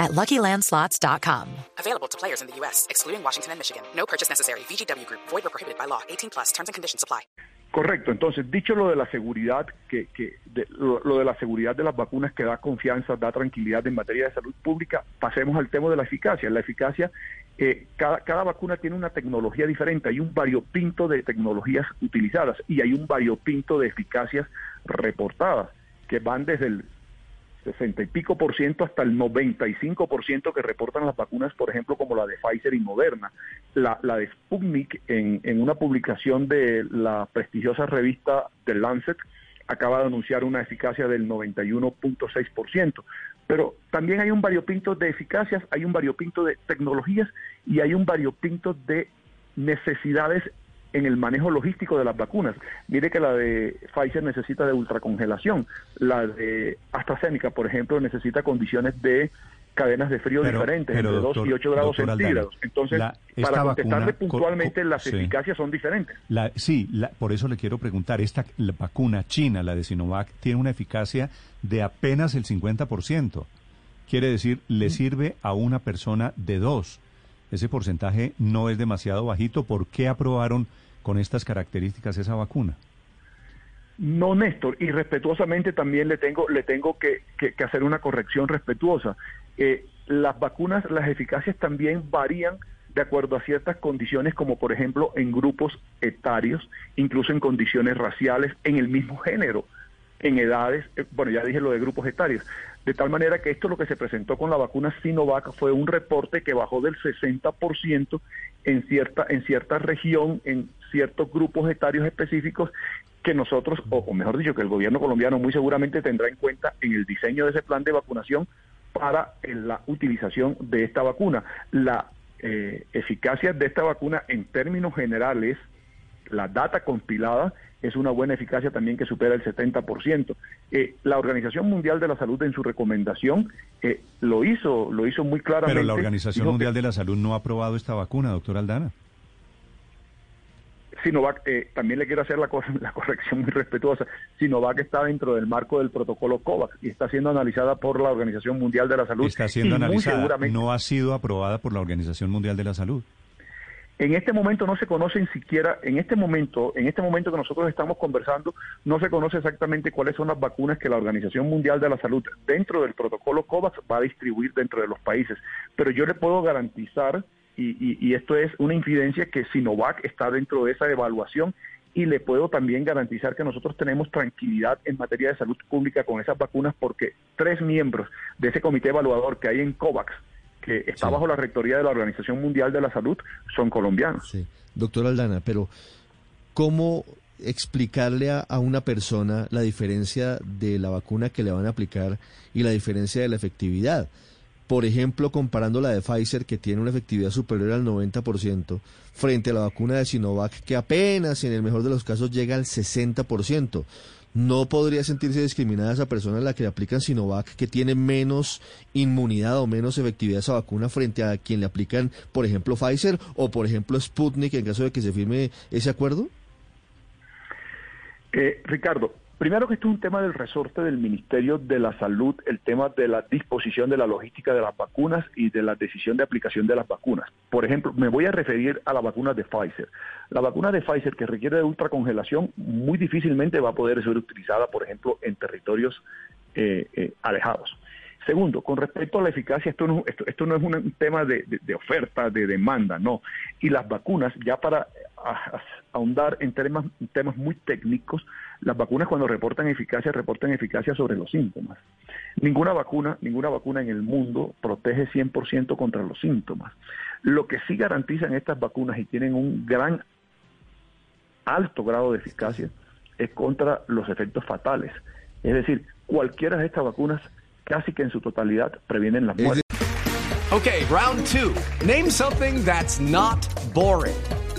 at LuckyLandSlots.com. Available to players in the U.S., excluding Washington and Michigan. No purchase necessary. VGW Group. Void or prohibited by law. 18 plus. Terms and conditions apply. Correcto. Entonces, dicho lo de la seguridad, que, que de, lo, lo, de la seguridad de las vacunas que da confianza, da tranquilidad en materia de salud pública, pasemos al tema de la eficacia. La eficacia, eh, cada, cada vacuna tiene una tecnología diferente. Hay un variopinto de tecnologías utilizadas y hay un variopinto de eficacias reportadas que van desde el 60 y pico por ciento hasta el 95 por ciento que reportan las vacunas, por ejemplo, como la de Pfizer y Moderna. La, de Sputnik, en, en una publicación de la prestigiosa revista The Lancet, acaba de anunciar una eficacia del 91.6 por ciento. Pero también hay un variopinto de eficacias, hay un variopinto de tecnologías y hay un variopinto de necesidades en el manejo logístico de las vacunas. Mire que la de Pfizer necesita de ultracongelación, la de AstraZeneca, por ejemplo, necesita condiciones de cadenas de frío pero, diferentes, pero, entre doctor, 2 y 8 grados centígrados. Entonces, la, para contestarle vacuna, puntualmente, co, co, las sí. eficacias son diferentes. La, sí, la, por eso le quiero preguntar, esta la vacuna china, la de Sinovac, tiene una eficacia de apenas el 50%. Quiere decir, le Mm. sirve a una persona de dos. Ese porcentaje no es demasiado bajito. ¿Por qué aprobaron con estas características esa vacuna? No, Néstor, y respetuosamente también le tengo, le tengo que, que, hacer una corrección respetuosa. Eh, las vacunas, las eficacias también varían de acuerdo a ciertas condiciones, como por ejemplo en grupos etarios, incluso en condiciones raciales, en el mismo género, en edades, eh, bueno, ya dije lo de grupos etarios, de tal manera que esto lo que se presentó con la vacuna Sinovac fue un reporte que bajó del 60% en cierta, en cierta región, en ciertos grupos etarios específicos que nosotros, o, mejor dicho, que el gobierno colombiano muy seguramente tendrá en cuenta en el diseño de ese plan de vacunación para eh, la utilización de esta vacuna. La eh, eficacia de esta vacuna en términos generales, la data compilada es una buena eficacia también que supera el 70%. Eh, la Organización Mundial de la Salud en su recomendación eh, lo hizo, lo hizo muy claramente. Pero la Organización Mundial que, de la Salud no ha aprobado esta vacuna, doctor Aldana. Sinovac, eh, también le quiero hacer la, cor la, corrección muy respetuosa, Sinovac está dentro del marco del protocolo COVAX y está siendo analizada por la Organización Mundial de la Salud. Está siendo analizada, seguramente, no ha sido aprobada por la Organización Mundial de la Salud. En este momento no se conocen siquiera, en este momento, en este momento que nosotros estamos conversando, no se conoce exactamente cuáles son las vacunas que la Organización Mundial de la Salud dentro del protocolo COVAX va a distribuir dentro de los países. Pero yo le puedo garantizar y, y, y, esto es una infidencia que Sinovac está dentro de esa evaluación y le puedo también garantizar que nosotros tenemos tranquilidad en materia de salud pública con esas vacunas porque tres miembros de ese comité evaluador que hay en COVAX, que está sí. bajo la rectoría de la Organización Mundial de la Salud, son colombianos. Sí. Doctor Aldana, pero ¿cómo explicarle a, a una persona la diferencia de la vacuna que le van a aplicar y la diferencia de la efectividad? por ejemplo, comparando la de Pfizer, que tiene una efectividad superior al 90%, frente a la vacuna de Sinovac, que apenas en el mejor de los casos llega al 60%. ¿No podría sentirse discriminada esa persona a la que le aplican Sinovac, que tiene menos inmunidad o menos efectividad esa vacuna frente a quien le aplican, por ejemplo, Pfizer o, por ejemplo, Sputnik, en caso de que se firme ese acuerdo? Eh, Ricardo, Primero que esto es un tema del resorte del Ministerio de la Salud, el tema de la disposición de la logística de las vacunas y de la decisión de aplicación de las vacunas. Por ejemplo, me voy a referir a la vacuna de Pfizer. La vacuna de Pfizer que requiere de ultracongelación muy difícilmente va a poder ser utilizada, por ejemplo, en territorios eh, eh, alejados. Segundo, con respecto a la eficacia, esto no, esto, esto no es un tema de, oferta, de demanda, no. Y las vacunas, ya para ahondar en temas, temas muy técnicos, las vacunas cuando reportan eficacia, reportan eficacia sobre los síntomas. Ninguna vacuna, ninguna vacuna en el mundo protege 100% contra los síntomas. Lo que sí garantizan estas vacunas y tienen un gran alto grado de eficacia es contra los efectos fatales. Es decir, cualquiera de estas vacunas casi que en su totalidad previenen la muerte. Okay, round two. Name something that's not boring.